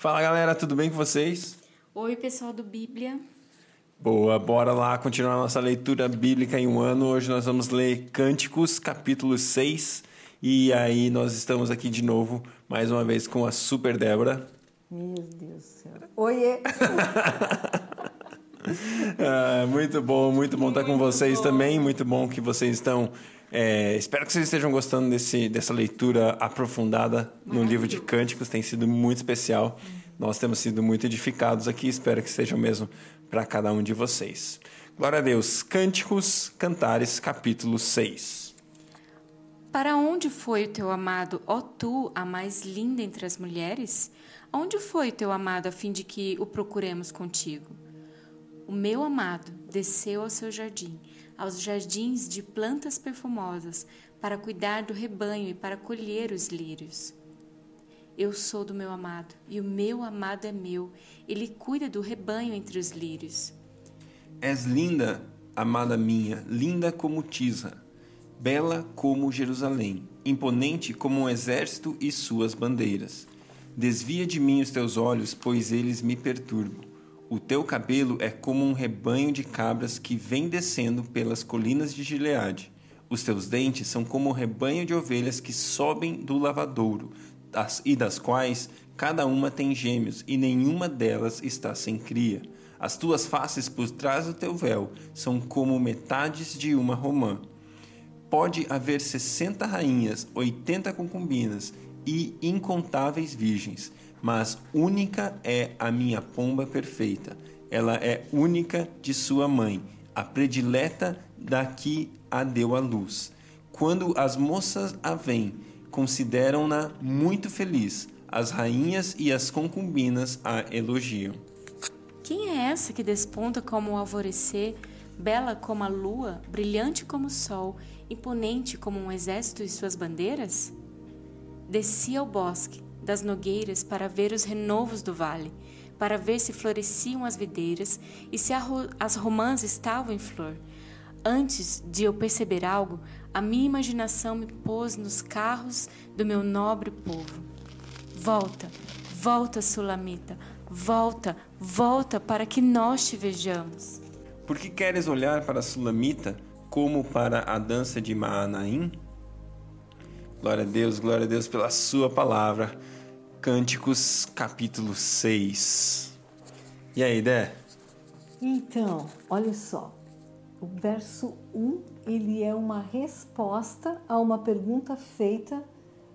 Fala galera, tudo bem com vocês? Oi, pessoal do Bíblia. Boa, bora lá continuar nossa leitura bíblica em um ano. Hoje nós vamos ler Cânticos, capítulo 6. E aí nós estamos aqui de novo, mais uma vez com a Super Débora. Meu Deus do céu. Oiê! ah, muito bom, muito bom estar com vocês bom. também. Muito bom que vocês estão. É, espero que vocês estejam gostando desse, dessa leitura aprofundada no livro de Cânticos. Tem sido muito especial. Nós temos sido muito edificados aqui. Espero que sejam mesmo para cada um de vocês. Glória a Deus. Cânticos, Cantares, capítulo 6. Para onde foi o teu amado, ó tu, a mais linda entre as mulheres? Onde foi o teu amado, a fim de que o procuremos contigo? O meu amado desceu ao seu jardim, aos jardins de plantas perfumosas, para cuidar do rebanho e para colher os lírios. Eu sou do meu amado, e o meu amado é meu. Ele cuida do rebanho entre os lírios. És linda, amada minha, linda como Tisa, bela como Jerusalém, imponente como um exército e suas bandeiras. Desvia de mim os teus olhos, pois eles me perturbam. O teu cabelo é como um rebanho de cabras que vem descendo pelas colinas de Gileade. Os teus dentes são como um rebanho de ovelhas que sobem do lavadouro, e das quais cada uma tem gêmeos, e nenhuma delas está sem cria. As tuas faces por trás do teu véu são como metades de uma romã. Pode haver sessenta rainhas, oitenta concubinas e incontáveis virgens mas única é a minha pomba perfeita. Ela é única de sua mãe, a predileta da que a deu à luz. Quando as moças a veem, consideram-na muito feliz. As rainhas e as concubinas a elogiam. Quem é essa que desponta como o alvorecer, bela como a lua, brilhante como o sol, imponente como um exército e suas bandeiras? Desci ao bosque, das nogueiras para ver os renovos do vale, para ver se floresciam as videiras e se as romãs estavam em flor. Antes de eu perceber algo, a minha imaginação me pôs nos carros do meu nobre povo. Volta, volta, Sulamita, volta, volta para que nós te vejamos. Por que queres olhar para Sulamita como para a dança de Maanaim? Glória a Deus, glória a Deus pela Sua palavra. Cânticos, capítulo 6. E aí, Dé? Então, olha só. O verso 1, ele é uma resposta a uma pergunta feita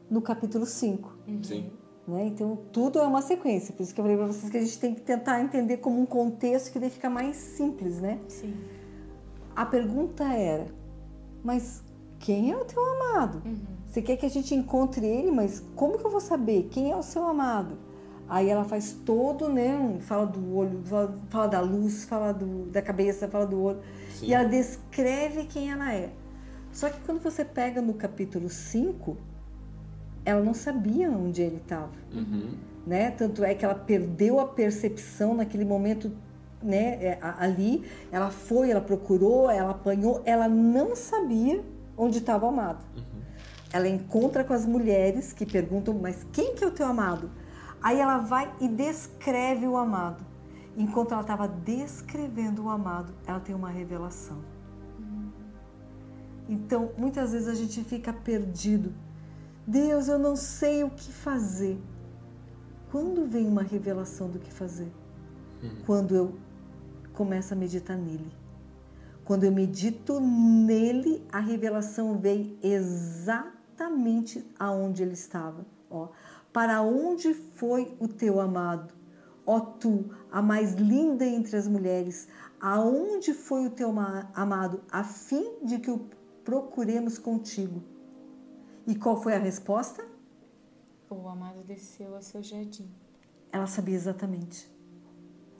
no capítulo 5. Uhum. Sim. Né? Então, tudo é uma sequência. Por isso que eu falei para vocês que a gente tem que tentar entender como um contexto que daí fica mais simples, né? Sim. A pergunta era, mas quem é o teu amado? Uhum. Você quer que a gente encontre ele, mas como que eu vou saber quem é o seu amado? Aí ela faz todo, né? Fala do olho, fala, fala da luz, fala do, da cabeça, fala do olho. Sim. E ela descreve quem ela é. Só que quando você pega no capítulo 5, ela não sabia onde ele estava. Uhum. Né? Tanto é que ela perdeu a percepção naquele momento né, é, ali. Ela foi, ela procurou, ela apanhou, ela não sabia onde estava o amado. Uhum. Ela encontra com as mulheres que perguntam, mas quem que é o teu amado? Aí ela vai e descreve o amado. Enquanto ela estava descrevendo o amado, ela tem uma revelação. Então, muitas vezes a gente fica perdido. Deus, eu não sei o que fazer. Quando vem uma revelação do que fazer? Uhum. Quando eu começo a meditar nele. Quando eu medito nele, a revelação vem exatamente exatamente aonde ele estava. Ó, para onde foi o teu amado? Ó tu, a mais linda entre as mulheres, aonde foi o teu amado, a fim de que o procuremos contigo? E qual foi a resposta? O amado desceu ao seu jardim. Ela sabia exatamente.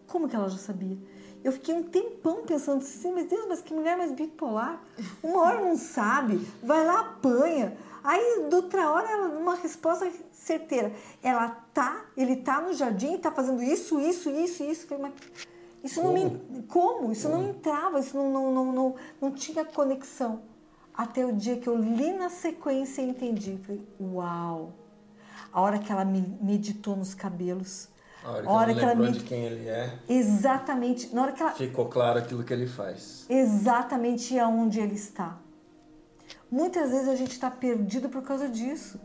Como que ela já sabia? Eu fiquei um tempão pensando assim, mas Deus, mas que mulher mais bipolar. Uma hora não sabe, vai lá, apanha. Aí, outra hora, ela uma resposta certeira. Ela tá, ele tá no jardim, tá fazendo isso, isso, isso, isso. Falei, mas isso como? não me, como? Isso não entrava, isso não, não, não, não, não tinha conexão. Até o dia que eu li na sequência e entendi. Falei, uau! A hora que ela me meditou nos cabelos, A hora que, hora ela, que ela me... de quem ele é. Exatamente. Na hora que ela... Ficou claro aquilo que ele faz. Exatamente aonde ele está. Muitas vezes a gente está perdido por causa disso.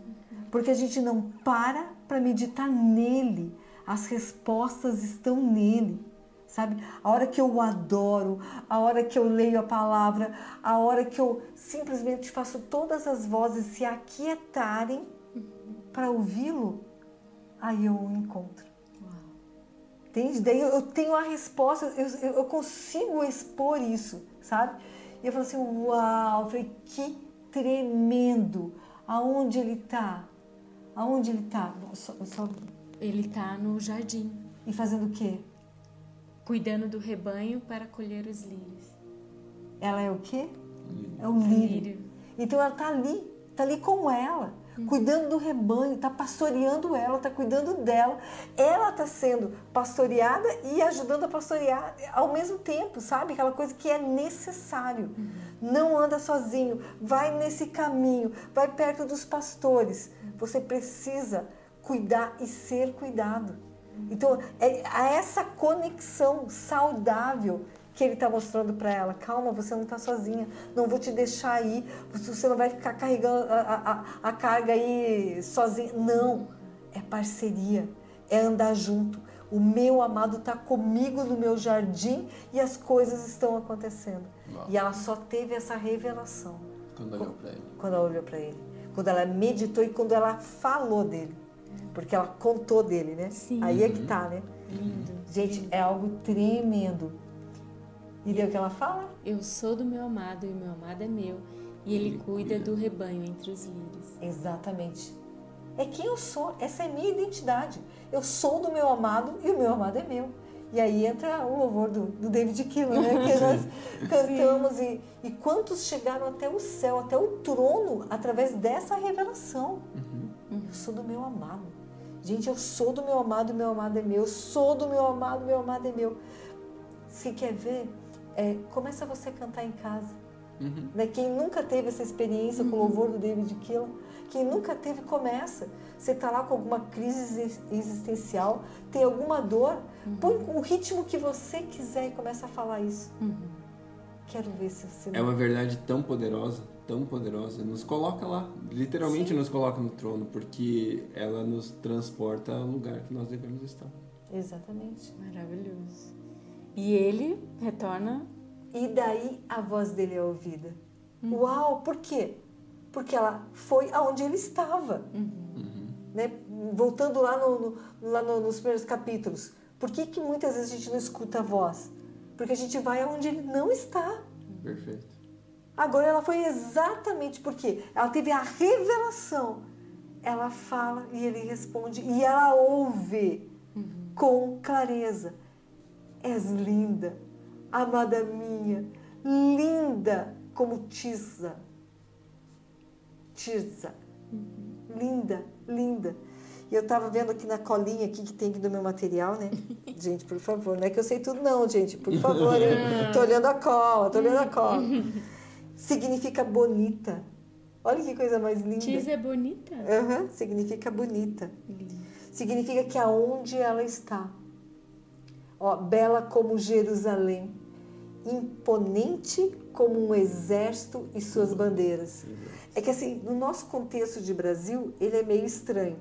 Porque a gente não para para meditar nele. As respostas estão nele sabe? A hora que eu o adoro, a hora que eu leio a palavra, a hora que eu simplesmente faço todas as vozes se aquietarem para ouvi-lo, aí eu o encontro. Entende? Daí eu tenho a resposta, eu, eu consigo expor isso, sabe? E eu falo assim, uau, eu falei, que tremendo! Aonde ele está? Aonde ele está? Só, só... Ele está no jardim. E fazendo o quê? cuidando do rebanho para colher os lírios. Ela é o quê? É o lírio. lírio. Então ela está ali, está ali com ela. Cuidando do rebanho, está pastoreando ela, está cuidando dela. Ela está sendo pastoreada e ajudando a pastorear ao mesmo tempo, sabe? Aquela coisa que é necessário. Uhum. Não anda sozinho, vai nesse caminho, vai perto dos pastores. Você precisa cuidar e ser cuidado. Então, é essa conexão saudável que ele está mostrando para ela. Calma, você não está sozinha. Não vou te deixar aí. Você não vai ficar carregando a, a, a carga aí sozinha. Não. É parceria. É andar junto. O meu amado está comigo no meu jardim e as coisas estão acontecendo. E ela só teve essa revelação. Quando olhou para ele. Quando ela olhou para ele. Quando ela meditou e quando ela falou dele. Porque ela contou dele, né? Sim. Aí é que tá, né? Lindo. Gente, é algo tremendo. E daí o que ela fala? Eu sou do meu amado e o meu amado é meu. E ele, cuida, do rebanho entre os lírios. Exatamente. É quem eu sou. Essa é a minha identidade. Eu sou do meu amado e o meu amado é meu. E aí entra o louvor do, do David Keelan, né? Que nós cantamos. E, e quantos chegaram até o céu, até o trono, através dessa revelação. Uhum. Eu sou do meu amado. Gente, eu sou do meu amado, meu amado é meu. Eu sou do meu amado, meu amado é meu. Se quer ver, é, começa você a cantar em casa. Uhum. Né? Quem nunca teve essa experiência com o louvor do David Keelan, quem nunca teve, começa. Você está lá com alguma crise existencial, tem alguma dor, uhum. põe o ritmo que você quiser e começa a falar isso. Uhum. Quero ver se você... É uma verdade tão poderosa tão poderosa, nos coloca lá, literalmente Sim. nos coloca no trono, porque ela nos transporta ao lugar que nós devemos estar. Exatamente. Maravilhoso. E ele retorna. E daí a voz dele é ouvida. Uhum. Uau, por quê? Porque ela foi aonde ele estava. Uhum. Né? Voltando lá, no, no, lá no, nos primeiros capítulos. Por que, que muitas vezes a gente não escuta a voz? Porque a gente vai aonde ele não está. Perfeito. Agora ela foi exatamente porque ela teve a revelação. Ela fala e ele responde e ela ouve uhum. com clareza. És linda, amada minha, linda como Tisa. Tisa. Uhum. Linda, linda. E eu tava vendo aqui na colinha aqui que tem aqui do meu material, né? gente, por favor, não é que eu sei tudo não, gente. Por favor, eu tô olhando a cola, tô olhando a cola. significa bonita. Olha que coisa mais linda. Diz é bonita? Uhum, significa bonita. Significa que aonde ela está. Ó, bela como Jerusalém, imponente como um exército e suas bandeiras. É que assim, no nosso contexto de Brasil, ele é meio estranho.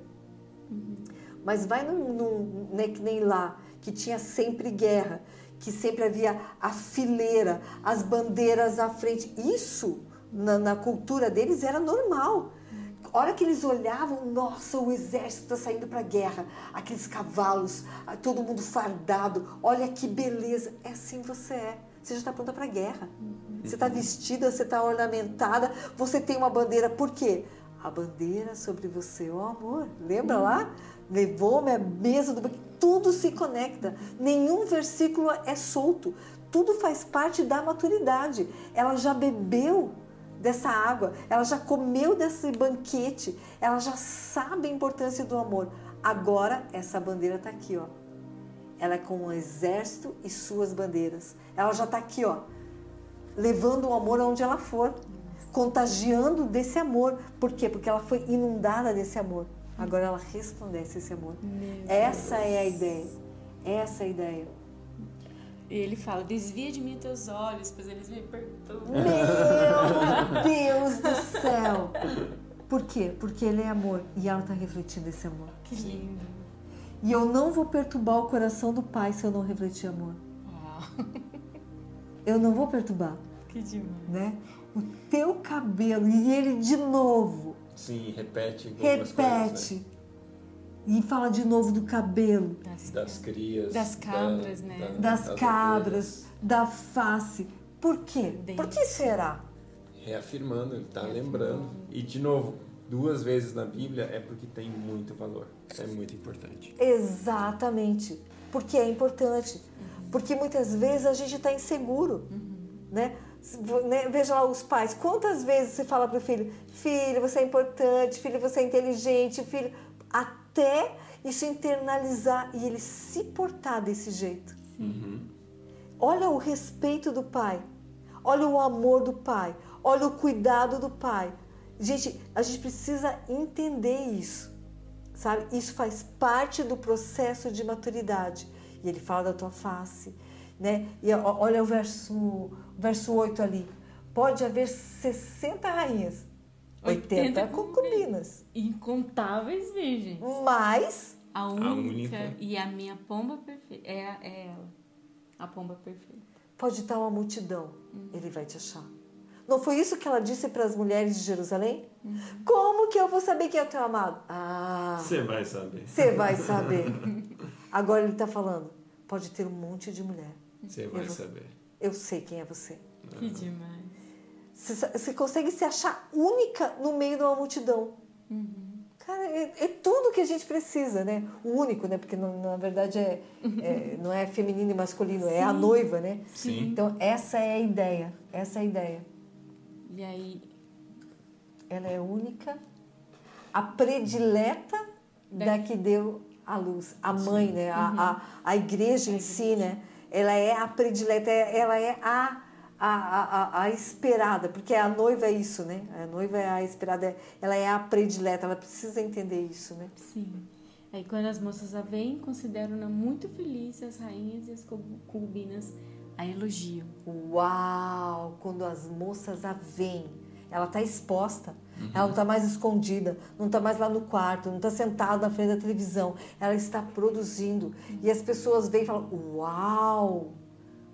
Mas vai num, num né, que nem lá, que tinha sempre guerra, que sempre havia a fileira, as bandeiras à frente. Isso, na, na cultura deles, era normal. A hora que eles olhavam, nossa, o exército está saindo para a guerra, aqueles cavalos, todo mundo fardado, olha que beleza. É assim você é. Você já está pronta para a guerra. Você está vestida, você está ornamentada, você tem uma bandeira. Por quê? A bandeira sobre você o amor. Lembra lá? Levou-me à mesa do tudo se conecta, nenhum versículo é solto, tudo faz parte da maturidade. Ela já bebeu dessa água, ela já comeu desse banquete, ela já sabe a importância do amor. Agora essa bandeira está aqui, ó. Ela é com um exército e suas bandeiras. Ela já está aqui, ó, levando o amor aonde ela for, contagiando desse amor. Por quê? Porque ela foi inundada desse amor. Agora ela resplandece esse amor. Meu Essa é a ideia. Essa é a ideia. E ele fala, desvia de mim os teus olhos, pois eles me perturbam. Meu Deus do céu! Por quê? Porque ele é amor e ela está refletindo esse amor. Que lindo. E eu não vou perturbar o coração do pai se eu não refletir amor. Uau, Eu não vou perturbar, que demais. né? O teu cabelo e ele de novo Sim, repete algumas coisas, repete e fala de novo do cabelo, Das, né? Das crias. Das da- cabras, né? das ovelhas. cabras, da face. Por quê? Por que será? Reafirmando, ele está lembrando. E, de novo, duas vezes na Bíblia é porque tem muito valor. É muito importante. Exatamente. Porque é importante. Porque muitas vezes a gente está inseguro. Né? Se- né? Veja lá os pais. Quantas vezes você fala para o filho: Filho, você é importante, filho, você é inteligente, filho. Até isso internalizar e ele se portar desse jeito. Olha o respeito do pai. Olha o amor do pai. Olha o cuidado do pai. Gente, a gente precisa entender isso. Sabe? Isso faz parte do processo de maturidade. E ele fala da tua face, né? E olha o verso, o verso 8 ali. Pode haver 60 rainhas, 80, 80 concubinas, Incontáveis virgens. mas A única, única. e a minha pomba perfeita. É, a- é ela. A pomba perfeita. pode estar uma multidão, ele vai te achar. Não foi isso que ela disse para as mulheres de Jerusalém? Como que eu vou saber quem é o teu amado? Ah, Você vai saber. você vai saber. Agora ele está falando, pode ter um monte de mulher. Você vai vou- saber. Eu sei quem é você. Que demais. Você, você consegue se achar única no meio de uma multidão. Cara, é, é tudo que a gente precisa, né? O único, né? Porque não- na verdade é, é- não é feminino e masculino, é a noiva, né? Sim. Então essa é a ideia. Essa é a ideia. E aí, Ela é única, a predileta da que deu a luz. A mãe, né? A, a, a igreja em si, né? Ela é a predileta, ela é a, a, a, a esperada, porque a noiva é isso, né? A noiva é a esperada, ela é a predileta, ela precisa entender isso, né? sim. Aí quando as moças a veem, consideram-na muito feliz, as rainhas e as concubinas a elogiam. Uau! Quando as moças a veem, ela está exposta. Ela não está mais escondida, não está mais lá no quarto, não está sentada na frente da televisão. Ela está produzindo. E as pessoas veem e falam: Uau!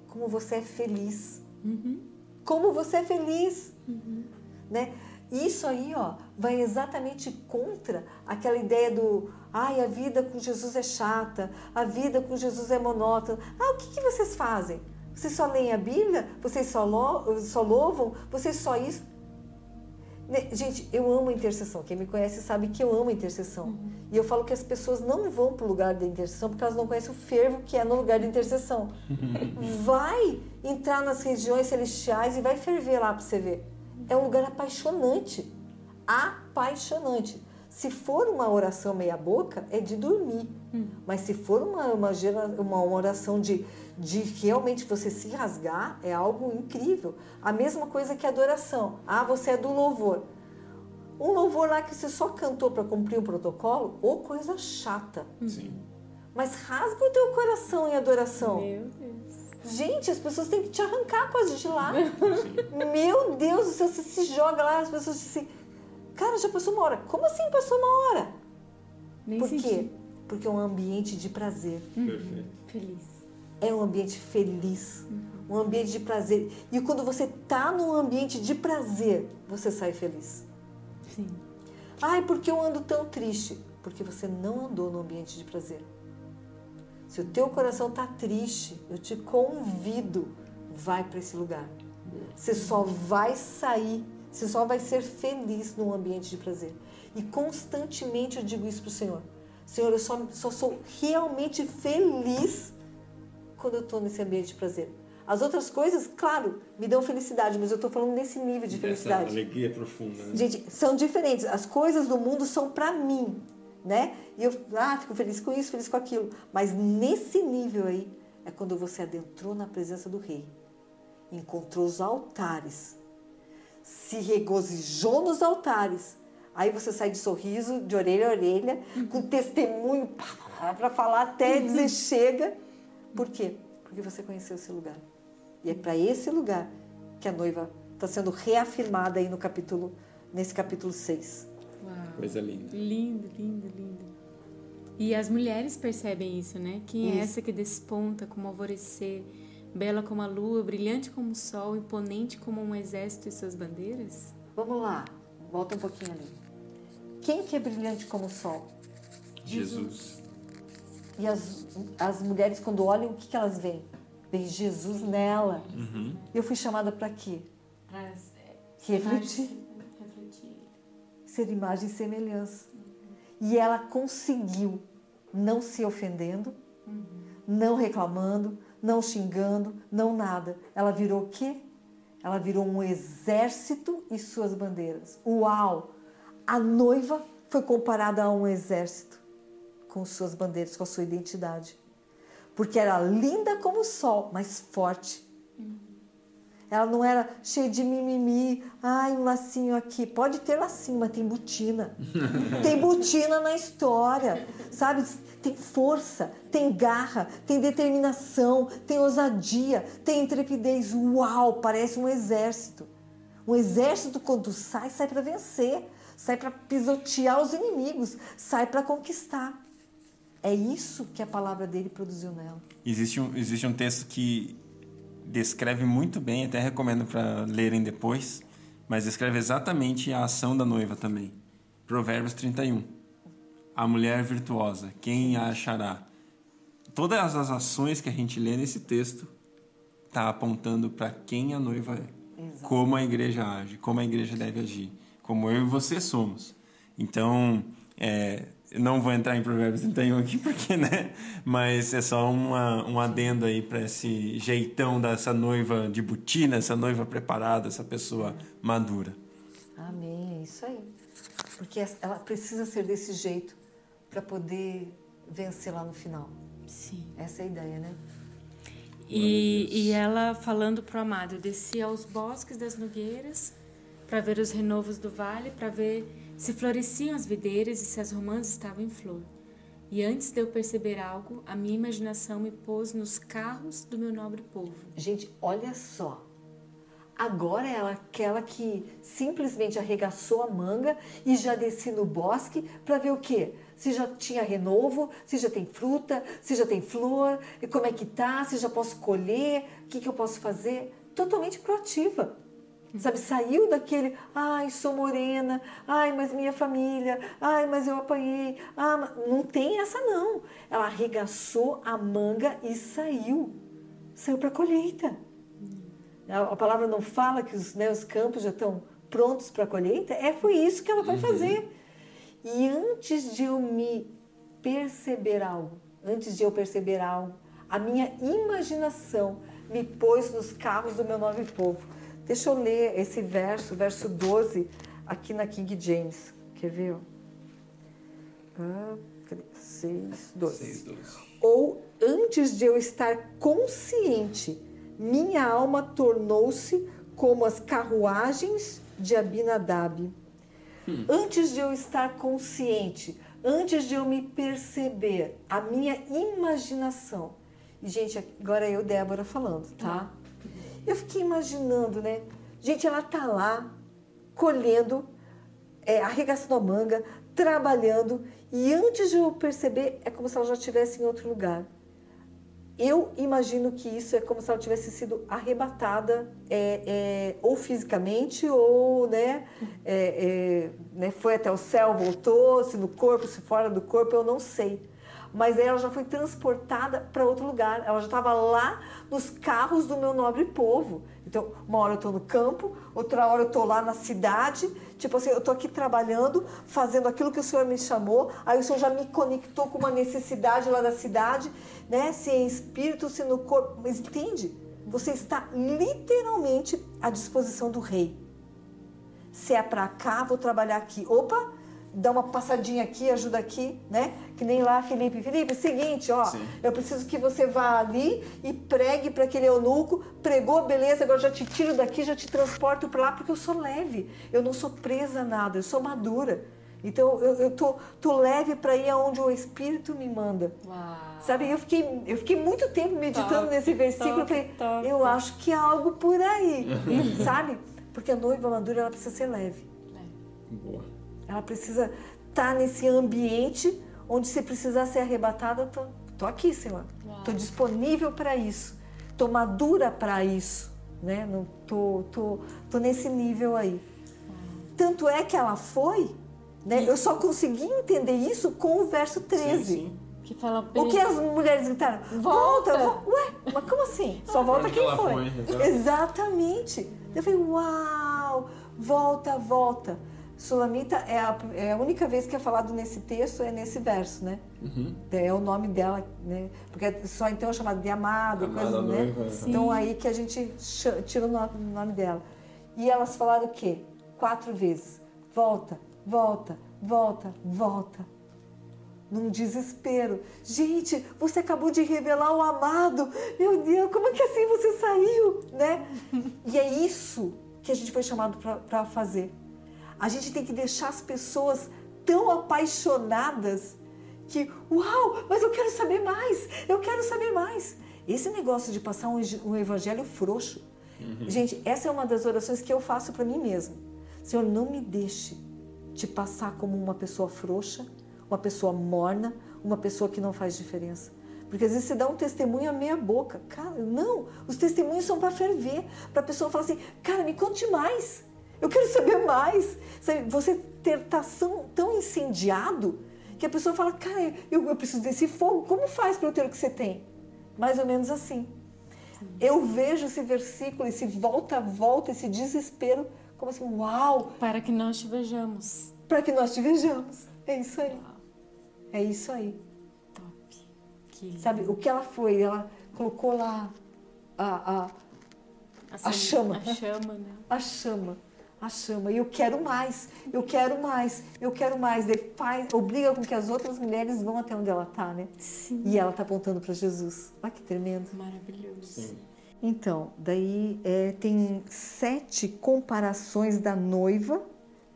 Como você é feliz! Como você é feliz! Né? Isso aí ó, vai exatamente contra aquela ideia do ai, a vida com Jesus é chata, a vida com Jesus é monótona. Ah, o que, que vocês fazem? Vocês só leem a Bíblia? Vocês só, lo, só louvam? Vocês só isso? Né, Gente, eu amo a intercessão. Quem me conhece sabe que eu amo a intercessão. E eu falo que as pessoas não vão para o lugar da intercessão porque elas não conhecem o fervo que é no lugar da intercessão. vai entrar nas regiões celestiais e vai ferver lá para você ver. É um lugar apaixonante. Apaixonante. Se for uma oração meia boca, é de dormir. Mas se for uma, uma, uma oração de, de realmente você se rasgar, é algo incrível. A mesma coisa que a adoração. Ah, você é do louvor. Um louvor lá que você só cantou para cumprir um protocolo, ou coisa chata. Sim. Mas rasga o teu coração em adoração. Meu Deus. Gente, as pessoas têm que te arrancar quase de lá. Meu Deus do céu, você se joga lá, as pessoas dizem, cara, já passou uma hora. Como assim passou uma hora? Nem Por senti. quê? Porque é um ambiente de prazer. Perfeito. Feliz. É um ambiente feliz, um ambiente de prazer. E quando você tá num ambiente de prazer, você sai feliz. Sim. Ai, porque eu ando tão triste? Porque você não andou no ambiente de prazer. Se o teu coração tá triste, eu te convido, vai para esse lugar. Você só vai sair, você só vai ser feliz num ambiente de prazer. E constantemente eu digo isso pro Senhor. Senhor, eu só, só sou realmente feliz quando eu estou nesse ambiente de prazer. As outras coisas, claro, me dão felicidade, mas eu estou falando nesse nível de Essa felicidade. alegria profunda, né? Gente, são diferentes. As coisas do mundo são para mim, né? E eu ah, fico feliz com isso, feliz com aquilo. Mas nesse nível aí é quando você adentrou na presença do rei, encontrou os altares, se regozijou nos altares. Aí você sai de sorriso, de orelha a orelha, com testemunho para falar até dizer chega. Por quê? Porque você conheceu esse lugar. E é para esse lugar que a noiva está sendo reafirmada aí no capítulo, nesse capítulo 6. Uau. Coisa linda. Lindo, lindo, lindo. E as mulheres percebem isso, né? Quem é isso. é essa que desponta como alvorecer, bela como a lua, brilhante como o sol, imponente como um exército e suas bandeiras? Vamos lá, volta um pouquinho ali. Quem que é brilhante como o sol? Jesus. E as, as mulheres, quando olham, o que, que elas veem? Veem Jesus nela. Uhum. Eu fui chamada para quê? Para é, refletir. refletir. Ser imagem e semelhança. Uhum. E ela conseguiu, não se ofendendo, uhum. não reclamando, não xingando, não nada. Ela virou o quê? Ela virou um exército e suas bandeiras. Uau! A noiva foi comparada a um exército com suas bandeiras, com a sua identidade. Porque era linda como o sol, mas forte. Ela não era cheia de mimimi, ai, um lacinho aqui. Pode ter lacinho, mas tem botina. tem botina na história, sabe? Tem força, tem garra, tem determinação, tem ousadia, tem intrepidez. Uau, parece um exército. Um exército, quando sai, sai para vencer, sai para pisotear os inimigos, sai para conquistar. É isso que a palavra dele produziu nela. Existe um, existe um texto que descreve muito bem, até recomendo para lerem depois, mas descreve exatamente a ação da noiva também. Provérbios 31. A mulher virtuosa, quem a achará? Todas as ações que a gente lê nesse texto está apontando para quem a noiva é. Como a igreja age, como a igreja deve agir, como eu e você somos. Então, é, não vou entrar em Provérbios 31 aqui porque, né? Mas é só uma, um adendo aí para esse jeitão dessa noiva de botina, essa noiva preparada, essa pessoa madura. Amém, é isso aí. Porque ela precisa ser desse jeito para poder vencer lá no final. Sim. Essa é a ideia, né? E, e ela falando pro amado, descia aos bosques das nogueiras para ver os renovos do vale, para ver se floresciam as videiras e se as romãs estavam em flor. E antes de eu perceber algo, a minha imaginação me pôs nos carros do meu nobre povo. Gente, olha só. Agora ela é aquela que simplesmente arregaçou a manga e já desci no bosque para ver o quê? Se já tinha renovo, se já tem fruta, se já tem flor, como é que tá, se já posso colher, o que, que eu posso fazer. Totalmente proativa. Sabe, saiu daquele, ai, sou morena, ai, mas minha família, ai, mas eu apanhei. Ah, não tem essa não. Ela arregaçou a manga e saiu. Saiu para a colheita. A palavra não fala que os, né, os campos já estão prontos para a colheita? É, foi isso que ela vai uhum. fazer. E antes de eu me perceber algo, antes de eu perceber algo, a minha imaginação me pôs nos carros do meu novo povo. Deixa eu ler esse verso, verso 12, aqui na King James. Quer ver? Ah, 6, 12. 6, 12. Ou antes de eu estar consciente, minha alma tornou-se como as carruagens de Abinadab. Hum. Antes de eu estar consciente, antes de eu me perceber, a minha imaginação. E, gente, agora é eu, Débora, falando, tá? Hum. Eu fiquei imaginando, né? Gente, ela tá lá colhendo, é, arregaçando a manga, trabalhando, e antes de eu perceber, é como se ela já estivesse em outro lugar. Eu imagino que isso é como se ela tivesse sido arrebatada, é, é, ou fisicamente, ou né, é, é, né, foi até o céu, voltou, se no corpo, se fora do corpo, eu não sei mas ela já foi transportada para outro lugar. Ela já estava lá nos carros do meu nobre povo. Então, uma hora eu estou no campo, outra hora eu estou lá na cidade. Tipo assim, eu estou aqui trabalhando, fazendo aquilo que o Senhor me chamou. Aí o Senhor já me conectou com uma necessidade lá da cidade, né? Se em espírito, se no corpo. Mas entende? Você está literalmente à disposição do rei. Se é para cá, vou trabalhar aqui. Opa, dá uma passadinha aqui, ajuda aqui, né? Que nem lá, Felipe. Felipe, seguinte, ó, Sim. eu preciso que você vá ali e pregue para aquele eunuco. Pregou, beleza, agora já te tiro daqui, já te transporto para lá, porque eu sou leve. Eu não sou presa a nada, eu sou madura. Então eu, eu tô, tô leve para ir aonde o Espírito me manda. Uau. Sabe, eu fiquei, eu fiquei muito tempo meditando top, nesse versículo. Top, eu falei, top. eu acho que há algo por aí, sabe? Porque a noiva madura ela precisa ser leve. É. Boa. Ela precisa estar tá nesse ambiente onde se precisar ser arrebatada, tô, tô aqui, Senhor. Tô disponível para isso. Tô madura para isso, né? Não tô, tô, tô nesse nível aí. Tanto é que ela foi né? Eu só consegui entender isso com o verso 13. Sim, sim. Que fala o que as mulheres gritaram? Volta! volta. Ué, mas como assim? Só volta quem foi. foi Exatamente. Eu falei, uau! Volta, volta. Sulamita é a, é a única vez que é falado nesse texto, é nesse verso, né? Uhum. É o nome dela, né? Porque só então é chamado de amado, Amada coisa, né? Noiva. Então aí que a gente tira o nome dela. E elas falaram o quê? Quatro vezes. Volta, volta, volta, volta. Num desespero. Gente, você acabou de revelar o amado. Meu Deus, como é que assim você saiu, né? E é isso que a gente foi chamado para fazer. A gente tem que deixar as pessoas tão apaixonadas que, uau, mas eu quero saber mais, eu quero saber mais. Esse negócio de passar um, um evangelho frouxo. Uhum. Gente, essa é uma das orações que eu faço para mim mesma. Senhor, não me deixe te passar como uma pessoa frouxa, uma pessoa morna, uma pessoa que não faz diferença. Porque às vezes você dá um testemunho a meia boca. Cara, não, os testemunhos são para ferver, para a pessoa falar assim, cara, me conte mais, eu quero saber mais. Você ter tá tão, tão incendiado que a pessoa fala, cara, eu, eu preciso desse fogo, como faz para eu ter o que você tem? Mais ou menos assim. Eu vejo esse versículo, esse volta, volta, esse desespero como assim, uau! Para que nós te vejamos. Para que nós te vejamos. É isso aí. Uau. É isso aí. Top. Que Sabe, o que ela foi? Ela colocou lá a, a, a, a chama. A chama, né? A chama. A chama. E eu quero mais, eu quero mais, eu quero mais. Daí faz, obriga com que as outras mulheres vão até onde ela está, né? Sim. E ela está apontando para Jesus. Olha que tremendo. Maravilhoso. Sim. Então, daí é, tem sete comparações da noiva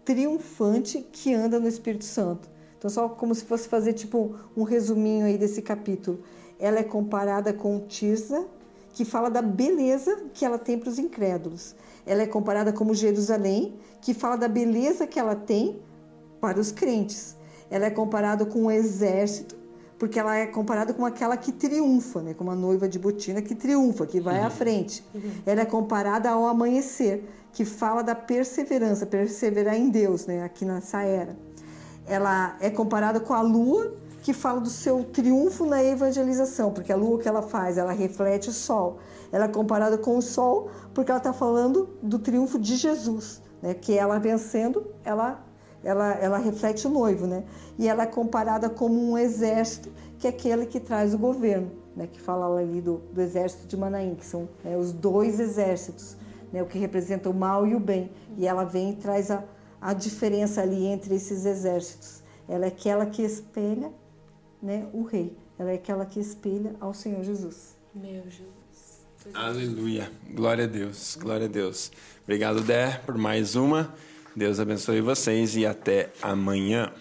triunfante que anda no Espírito Santo. Então, só como se fosse fazer tipo um resuminho aí desse capítulo. Ela é comparada com Tirza, que fala da beleza que ela tem para os incrédulos. Ela é comparada como Jerusalém, que fala da beleza que ela tem para os crentes. Ela é comparada com o exército, porque ela é comparada com aquela que triunfa, né? como a noiva de botina que triunfa, que vai uhum. à frente. Uhum. Ela é comparada ao amanhecer, que fala da perseverança, perseverar em Deus, né? aqui nessa era. Ela é comparada com a lua, que fala do seu triunfo na evangelização, porque a lua que ela faz, ela reflete o sol. Ela é comparada com o sol, porque ela está falando do triunfo de Jesus, né? que ela vencendo, ela ela, ela reflete o noivo, né? E ela é comparada como um exército, que é aquele que traz o governo, né? Que fala ali do, do exército de Manaim, que são né, os dois exércitos, né? O que representa o mal e o bem. E ela vem e traz a, a diferença ali entre esses exércitos. Ela é aquela que espelha, né? O rei. Ela é aquela que espelha ao Senhor Jesus. Meu Jesus. Aleluia. Glória a Deus. Glória a Deus. Obrigado, Dé, por mais uma. Deus abençoe vocês e até amanhã.